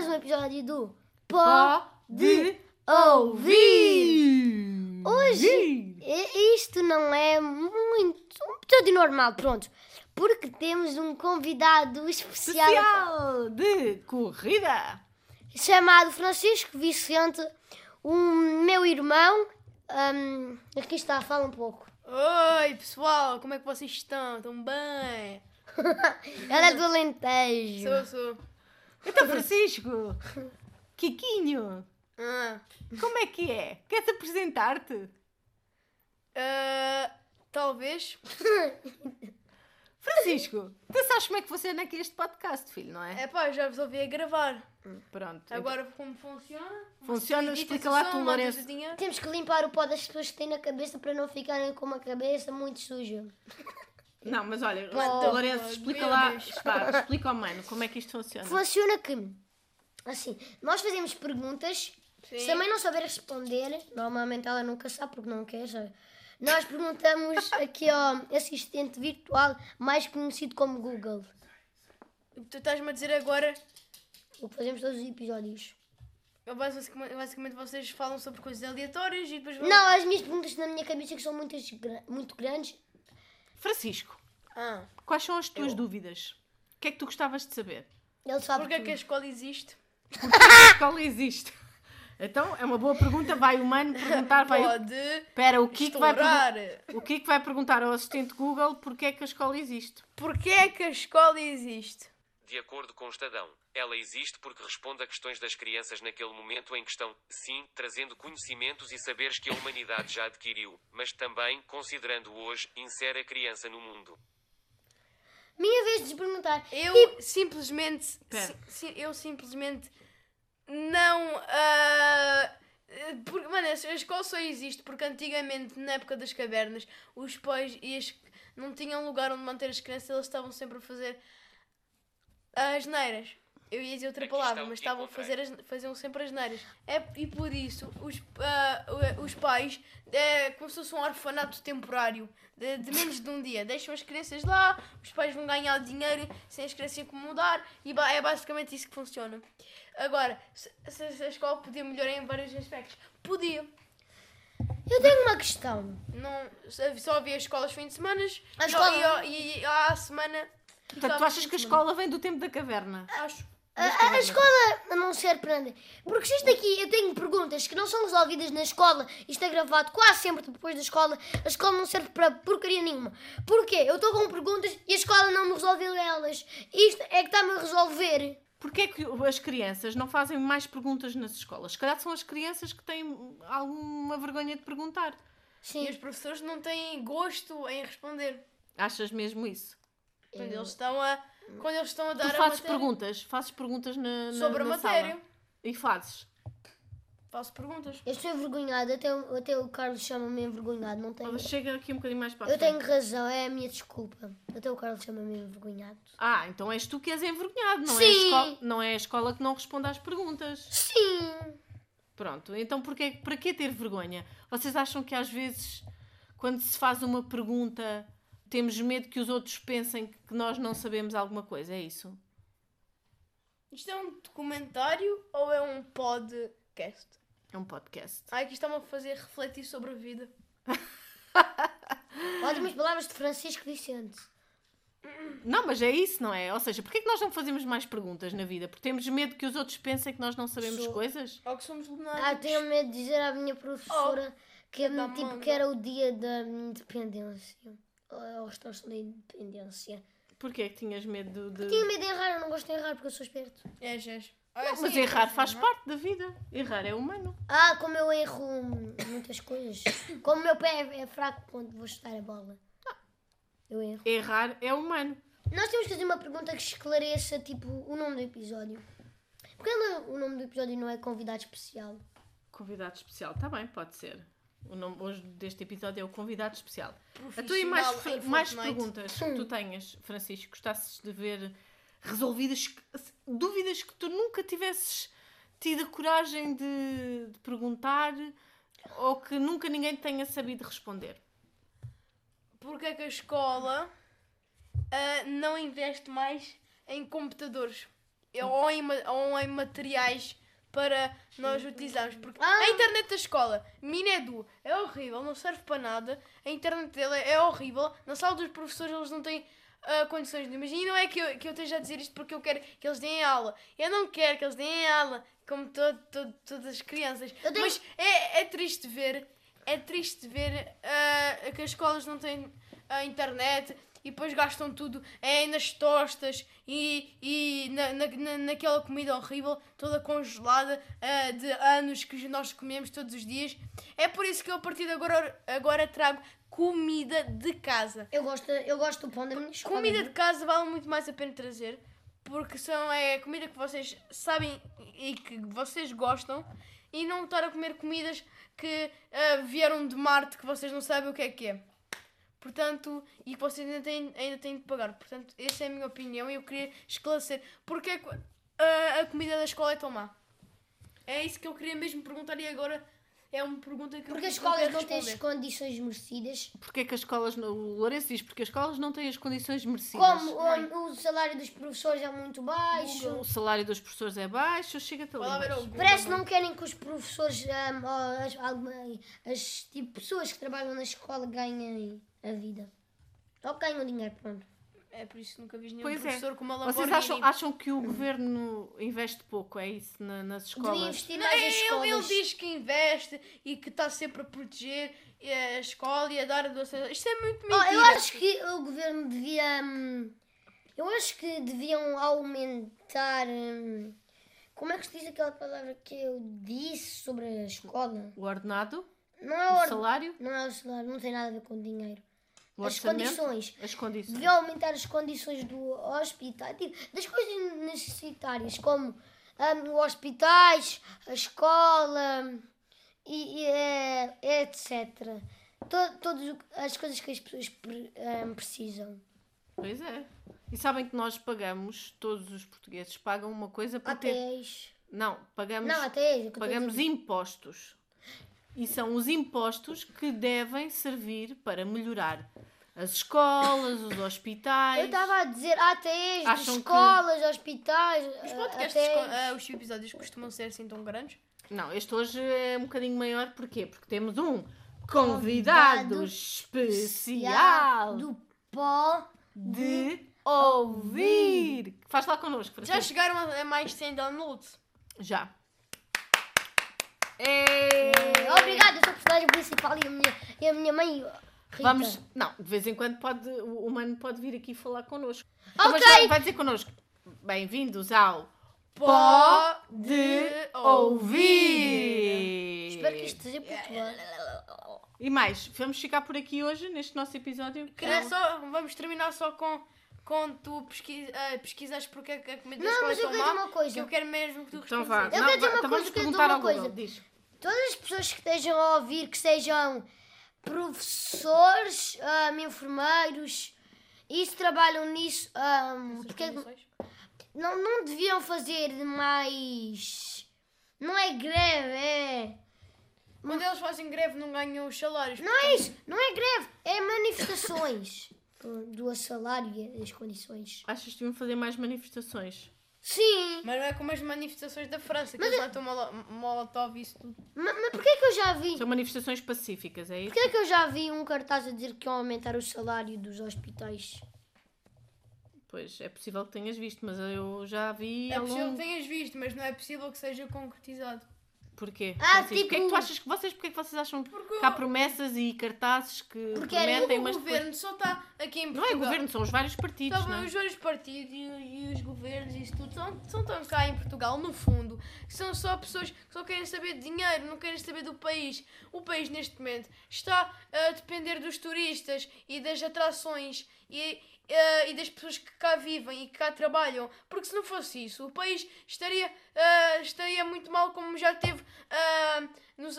mais um episódio do Pode ouvir. ouvir. Hoje i- isto não é muito um episódio normal, pronto. Porque temos um convidado especial, Especial de corrida. chamado Francisco Vicente, o meu irmão. Hum, aqui está, fala um pouco. Oi pessoal, como é que vocês estão? Estão bem? Ela é do Alentejo. Sou, sou. Então, Francisco, Kikinho, Ah, como é que é? Queres apresentar-te? ah, talvez. Francisco, tu sabes como é que funciona aqui este podcast, filho, não é? É pá, já resolvi a gravar. Pronto. Agora como funciona? Funciona, explica lá tu, Lourenço. Temos que limpar o pó das pessoas que têm na cabeça para não ficarem com uma cabeça muito suja. Não, mas olha, Oh, Lourenço, explica lá, pá, explica ao mano como é que isto funciona. Funciona que, assim, nós fazemos perguntas, Sim. se a mãe não souber responder, normalmente ela nunca sabe porque não quer, sabe? Nós perguntamos aqui ao assistente virtual, mais conhecido como Google, Tu estás-me a dizer agora. o que fazemos todos os episódios. Basicamente, basicamente vocês falam sobre coisas aleatórias e depois vão. Não, as minhas perguntas na minha cabeça que são muitas, muito grandes. Francisco, Ah, quais são as tuas dúvidas? O que é que tu gostavas de saber? Ele sabe porque é tudo. que a escola existe? A escola existe. Então, é uma boa pergunta. Vai o mano perguntar, vai... Pode Espera, o Kiko, vai estourar. o Kiko vai perguntar ao assistente Google porque é que a escola existe. Porquê é que a escola existe? De acordo com o Estadão, ela existe porque responde a questões das crianças naquele momento em questão, sim, trazendo conhecimentos e saberes que a humanidade já adquiriu, mas também, considerando hoje, insere a criança no mundo. Minha vez de perguntar. Eu simplesmente. Pera. si- si- eu simplesmente. Não. ah, porque, mano, a a escola só existe porque antigamente, na época das cavernas, os pais e as, não tinham lugar onde manter as crianças, eles estavam sempre a fazer as neiras. Eu ia dizer outra Aqui palavra, mas estavam a fazer as, faziam sempre as neiras. É, e por isso os, ah, os pais, é, como se fosse um orfanato temporário de, de menos de um dia, deixam as crianças lá, os pais vão ganhar dinheiro sem as crianças incomodar e ba- é basicamente isso que funciona. Agora, se, se- a escola podia melhorar em vários aspectos, podia. Eu tenho uma questão. Não, só havia escolas fim de semana A e, escola- e, e, à semana. Portanto, tu achas que a escola vem do tempo da caverna? Acho. A, a- a escola não serve para nada. Porque se isto aqui eu tenho perguntas que não são resolvidas na escola, isto é gravado quase sempre depois da escola, a escola não serve para porcaria nenhuma. Porquê? Eu estou com perguntas e a escola não me resolveu elas. Isto é que está-me a resolver. Porquê é que as crianças não fazem mais perguntas nas escolas? Se calhar são as crianças que têm alguma vergonha de perguntar. Sim. E os professores não têm gosto em responder. Achas mesmo isso? Quando eles estão a, quando eles estão a dar Tu a fazes matéria. perguntas, fazes perguntas na, na, Sobre a na matéria. sala. E fazes. Faço perguntas. Eu estou envergonhada, até, o- até o Carlos chama-me envergonhado, não tenho. Chega aqui um bocadinho mais para a Eu tenho razão, é a minha desculpa. Até o Carlos chama-me envergonhado. Ah, então és tu que és envergonhado, não, é a, Sim. escola, não é a escola que não responde às perguntas. Sim! Pronto, então porquê, para que ter vergonha? Vocês acham que às vezes, quando se faz uma pergunta, temos medo que os outros pensem que nós não sabemos alguma coisa? É isso? Isto é um documentário ou é um podcast? É um podcast. Ai, que está-me a fazer refletir sobre a vida. Ótimas palavras de Francisco Vicente. Não, mas é isso, não é? Ou seja, porquê que nós não fazemos mais perguntas na vida? Porque temos medo que os outros pensem que nós não sabemos Sou- coisas? Ou que somos Ah, lunáticos. tenho medo de dizer à minha professora que, da tipo, manga. que era o dia da independência. A restauração da independência. Porquê que tinhas medo de. Tinha medo de errar, eu não gosto de errar porque eu sou esperto. És, és. Não, mas errar faz parte da vida. Errar é humano. Ah, como eu erro muitas coisas. Como o meu pé é, é fraco quando vou chutar a bola. Eu erro. Errar é humano. Nós temos que fazer uma pergunta que esclareça, tipo, o nome do episódio. Porque não- o nome do episódio não é convidado especial. Convidado especial, está bem, pode ser. O nome hoje deste episódio é o convidado especial. A tua e mais, mais perguntas que tu tenhas, Francisco, gostasses de ver resolvidas, dúvidas que tu nunca tivesses tido a coragem de, de perguntar ou que nunca ninguém tenha sabido responder. Porque é que a escola ah, não investe mais em computadores? ou em, ou em materiais para nós utilizarmos. Porque Ah. a internet da escola, Minedu, é horrível, não serve para nada. A internet dela é horrível. Na sala dos professores eles não têm ah, condições nenhumas. E não é que eu, que eu esteja a dizer isto porque eu quero que eles deem aula. Eu não quero que eles deem aula, como todo, todo- todas as crianças. Tenho- Mas é, é triste ver, é triste ver ah, que as escolas não têm a internet e depois gastam tudo é, nas tostas e, e na, na, na- naquela comida horrível, toda congelada ah, de anos que nós comemos todos os dias. É por isso que eu a partir de agora, agora trago comida de casa. Eu gosto, eu gosto do pão da minha escola. Comida de casa vale muito mais a pena trazer porque são é comida que vocês sabem e que vocês gostam e não estar a comer comidas que ah, vieram de Marte que vocês não sabem o que é que é. Portanto, e que vocês ainda têm, ainda têm de pagar. Portanto, essa é a minha opinião e eu queria esclarecer porque é que ah, a comida da escola é tão má. É isso que eu queria mesmo perguntar e agora é uma pergunta que eu Porque as escolas não têm as condições merecidas. Porque é que as escolas. não- O Lourenço diz porque as escolas não têm as condições merecidas. Como o, o salário dos professores é muito baixo. O salário dos professores é baixo, chega-te ali. O. Parece que não querem que os professores, ahm, ou as, alguma- as tipo, pessoas que trabalham na escola ganhem a vida. Ou ganham dinheiro, pronto. É por isso que nunca vi nenhum Pois é. professor com uma Vocês Lamborghini. acham, acham que o governo investe pouco, é isso, na- nas Devia escolas? investir Não, mais nas ele, escolas. ele diz que investe e que está sempre a proteger eh, a escola e a dar a doação. Isto é muito Oh, mentira. eu acho que o governo devia. hum, eu acho que deviam aumentar. hum, como é que se diz aquela palavra que eu disse sobre a escola? O ordenado? Não é O salário? Não é o salário, não tem nada a ver com dinheiro. As condições. As condições. Deviam aumentar as condições do hospital, tipo, das coisas necessitárias, como os hospitais, a escola e, e, eh, etc. To- Todas as coisas que as pessoas pre- hum, precisam. Pois é. E sabem que nós pagamos, todos os portugueses pagam uma coisa para ter. Atéis. Não, pagamos, Não, atéis. é o que eu estou a pagamos impostos. E são os impostos que devem servir para melhorar as escolas, os hospitais. Eu estava a dizer de Acham que- escolas, hospitais. Os ah, podcasts, ah, os episódios costumam ser assim tão grandes. Não, este hoje é um bocadinho maior, porquê? Porque temos um convidado, Convidado especial do pó. de ouvir. Faz lá connosco, Já Francisco. chegaram a, a mais de 100 downloads. Já. É... Obrigada, eu sou o personagem principal e a minha, e a minha mãe. Rita. Vamos, não, de vez em quando pode, o humano pode vir aqui falar connosco. Ok. Mas vai, vai dizer connosco. Bem-vindos ao Pó de de ouvir. Espero que isto seja Portugal. E mais, vamos ficar por aqui hoje neste nosso episódio. Queria só, vamos terminar só com, com tu pesquis, ah, pesquisas porque é que a comida da Não, escola é mas eu quero dizer uma coisa. que eu quero mesmo que tu Então respondas. vá. Eu Não, quero dizer uma então coisa, vamos eu quero dizer perguntar uma coisa. Diz. Todas as pessoas que estejam a ouvir, que sejam professores, ah, enfermeiros, isso trabalham nisso, ah, porque não, não deviam fazer mais. Não é greve, é. Quando eles fazem greve não ganham os salários. Não é isso, não é greve, é manifestações do salário e as condições. Achas que deviam fazer mais manifestações? Sim, Mas não é como as manifestações da França, que Mas eles é- molo- molotov e isso tudo. mas, mas porquê que eu já vi? São manifestações pacíficas, é isso? Porquê que eu já vi um cartaz a dizer que iam aumentar o salário dos hospitais? Pois, é possível que tenhas visto, mas eu já vi É possível longo... que tenhas visto, mas não é possível que seja concretizado. Porquê? Ah, Francisco? Porquê é que tu tipo- achas que vocês, porquê é que vocês acham Porque que há promessas e cartazes que Porque era prometem, o mas depois... governo só está aqui em Não Portugal. é governo, ssão os vários partidos, bem, não é? os vários partidos e, e os governos e isso tudo são, são tão cá em Portugal, no fundo, que são só pessoas que só querem saber de dinheiro, não querem saber do país. O país, neste momento, está a depender dos turistas e das atrações e, eh, e das pessoas que cá vivem e que cá trabalham. Porque se não fosse isso, o país estaria, eh, estaria muito mal como já teve ah, nos,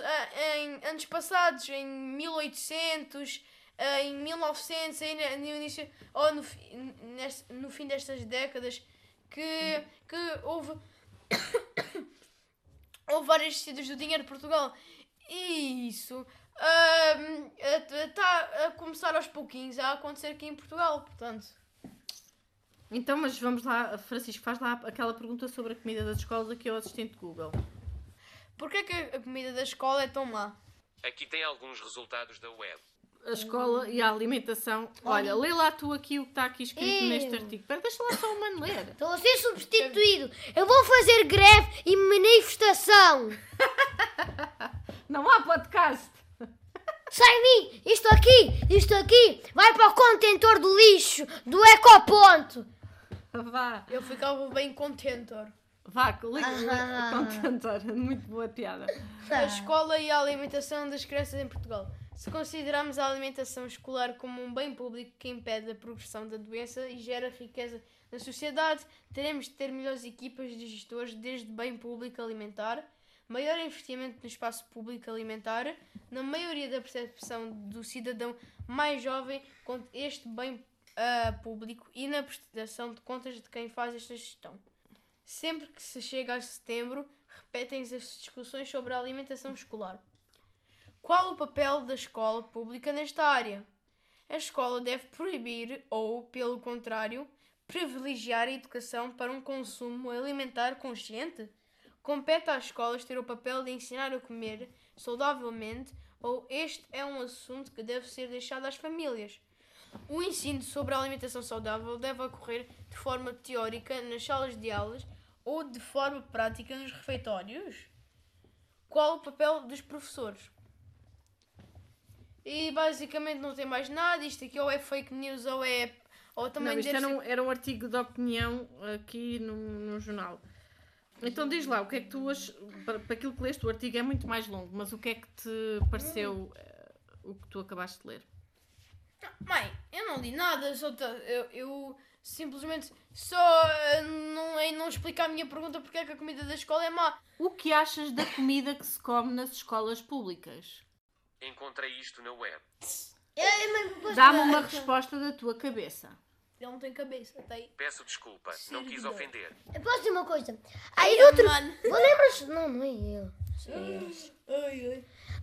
em anos passados, em 1800 eh, em 1900, aí no início, ou no, no fim destas décadas, que, que houve, houve várias descidas do dinheiro de Portugal. E isso está a começar aos pouquinhos a acontecer aqui em Portugal, portanto. Então, mas vamos lá, Francisco, faz lá aquela pergunta sobre a comida das escolas aqui ao assistente Google. Porquê que a comida da escola é tão má? Aqui tem alguns resultados da web. A escola e a alimentação. Olha, lê lá tu aqui o que está aqui escrito Eu. neste artigo. Espera, deixa lá só o mano ler. Estou a ser substituído. Eu vou fazer greve e manifestação. Não há podcast. Sai de mim! Isto aqui, isto aqui, vai para o contentor do lixo do Ecoponto. Vá, Eu ficava bem contente. ora. vá, liga. Ah. Contentor. Muito boa piada. A escola e a alimentação das crianças em Portugal. Se considerarmos a alimentação escolar como um bem público que impede a progressão da doença e gera riqueza na sociedade, teremos de ter melhores equipas de gestores desde bem público alimentar, maior investimento no espaço público alimentar, na maioria da percepção do cidadão mais jovem com este bem ah, público e na prestação de contas de quem faz esta gestão. Sempre que se chega a setembro, repetem-se as discussões sobre a alimentação escolar. Qual o papel da escola pública nesta área? A escola deve proibir ou, pelo contrário, privilegiar a educação para um consumo alimentar consciente? Compete às escolas ter o papel de ensinar a comer saudavelmente ou este é um assunto que deve ser deixado às famílias? O ensino sobre a alimentação saudável deve ocorrer de forma teórica nas salas de aulas ou de forma prática nos refeitórios? Qual o papel dos professores? E basicamente não tem mais nada. Isto aqui ou é fake news ou é. Ou também Não, isto era um, era um artigo de opinião aqui no, no jornal. Então diz lá, o que é que tu ach... para, para aquilo que leste, o artigo é muito mais longo, mas o que é que te pareceu eh, o que tu acabaste de ler? Mãe, eu não li nada, só eu, eu simplesmente só eh, não, em não explicar a minha pergunta porque é que a comida da escola é má. O que achas da comida que se come nas escolas públicas? Encontrei isto na web. Dá-me uma resposta da tua cabeça. Ele não tem cabeça, tem. Peço desculpa, não quis ofender. Eu posso dizer uma coisa? Aí no outro. mano. Lembras? Não, não é ele. São eles.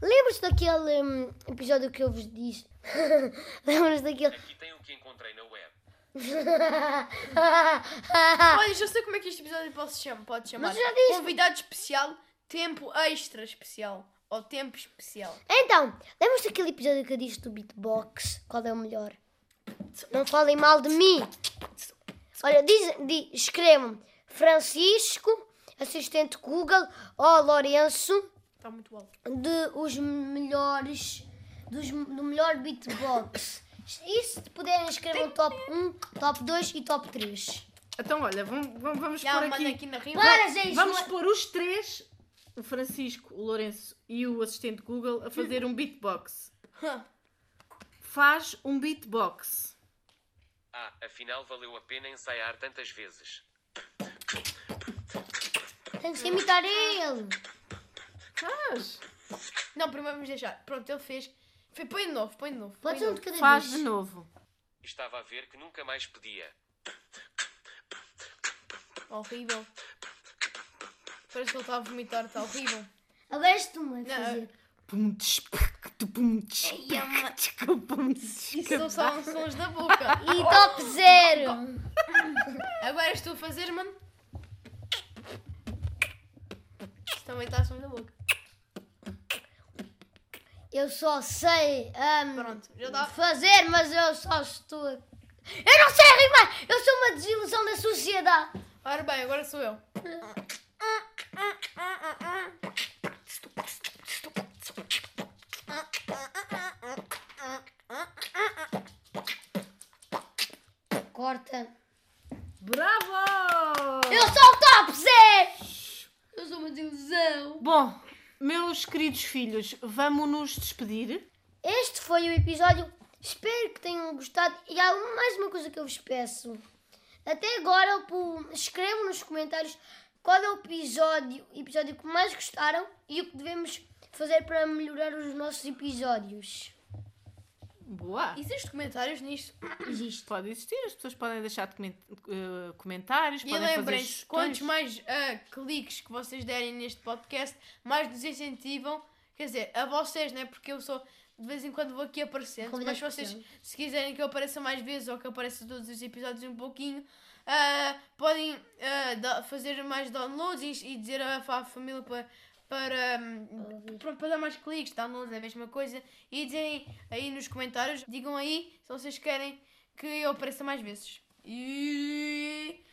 Lembras daquele hum, episódio que eu vos disse? Lembras daquele. Aqui tem o que encontrei na web. Olha, já sei como é que este episódio pode se chamar. Pode chamar. Mas já disse. Convidado especial, tempo extra especial. Ou tempo especial. Então, lembras daquele episódio que eu disse do beatbox? Qual é o melhor? Não falem mal de mim. Olha, diz, diz, escrevam Francisco, assistente Google, ou Lourenço, Está muito alto. de os melhores, dos, do melhor beatbox. E se puderem escrever um top 1, top 2 e top 3. Então, olha, vamos, vamos, vamos Já pôr aqui. aqui na rima. Para, gente! Vamos pôr os três, o Francisco, o Lourenço e o assistente Google, a fazer um beatbox. Faz um beatbox. Ah, afinal valeu a pena ensaiar tantas vezes. Tem que imitar ele. Faz. Não, primeiro vamos deixar. Pronto, ele fez. Foi, põe de novo, põe de novo. Pode põe ser de um de novo. cada Faz vez. de novo. Estava a ver que nunca mais pedia. Horrível. Parece que ele está a vomitar, está horrível. Agora és tu, mãe, Não, fazer. Tch, pum, Isso não são sons da boca. E top 0. Agora és tu a fazer, mano. Isso também está a sons da boca. Eu só sei hum, Pronto, já está. fazer, mas eu só estou. a- Eu não sei rimar! Eu sou uma desilusão da sociedade! Ora bem, agora sou eu. Corta. Bravo! Eu sou o top 0! Eu sou uma desilusão! Bom, meus queridos filhos, vamos nos despedir. Este foi o episódio. Espero que tenham gostado. E há mais uma coisa que eu vos peço. Até agora, escrevam nos comentários qual é o episódio, episódio que mais gostaram e o que devemos fazer para melhorar os nossos episódios. Boa! Existem comentários nisto. Existe. Pode existir, as pessoas podem deixar eh, comentários, E podem fazer lembrem-se, sugestões. quantos mais ah, cliques que vocês derem neste podcast, mais nos incentivam. Quer dizer, a vocês, né? Porque eu sou. De vez em quando vou aqui aparecendo. Convidado Mas vocês, se quiserem que eu apareça mais vezes ou que eu apareça todos os episódios um pouquinho, ah, podem fazer mais downloads e, e dizer à, à família para, para, hum, para, para dar mais cliques, downloads é a mesma coisa. E dizem aí nos comentários, digam aí se vocês querem que eu apareça mais vezes. E.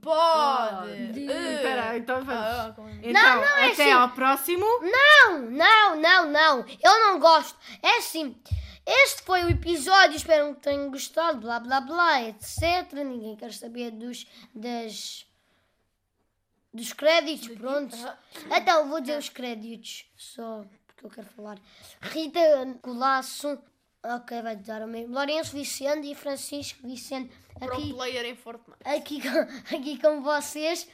Pode! Eh, Espera aí, então vamos. ah, como- Então, não, é até assim. ao próximo. Não, não, não, não. Eu não gosto. É assim. Este foi o episódio. Espero que tenham gostado. Blá, blá, blá, etc. Ninguém quer saber dos. das. Dos créditos. Pronto. Ah, Então, vou dizer os créditos. Só porque eu quero falar. Rita Colasso. Ok, vai dar o mesmo. Lourenço Vicente e Francisco Vicente. Pro Aqui player em Fortnite. aqui com, aqui com vocês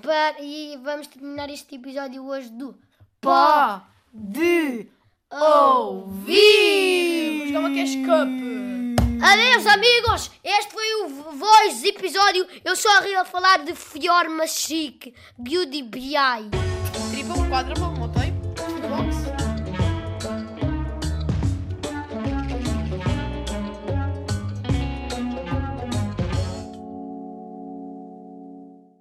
para, e vamos terminar este episódio hoje do Pó de ouvir. Jogava Cash Cup. Adeus amigos, este foi o Voice episódio, eu a Rio a falar de Fiorma Chic, Beauty BI. Triple, quadruple.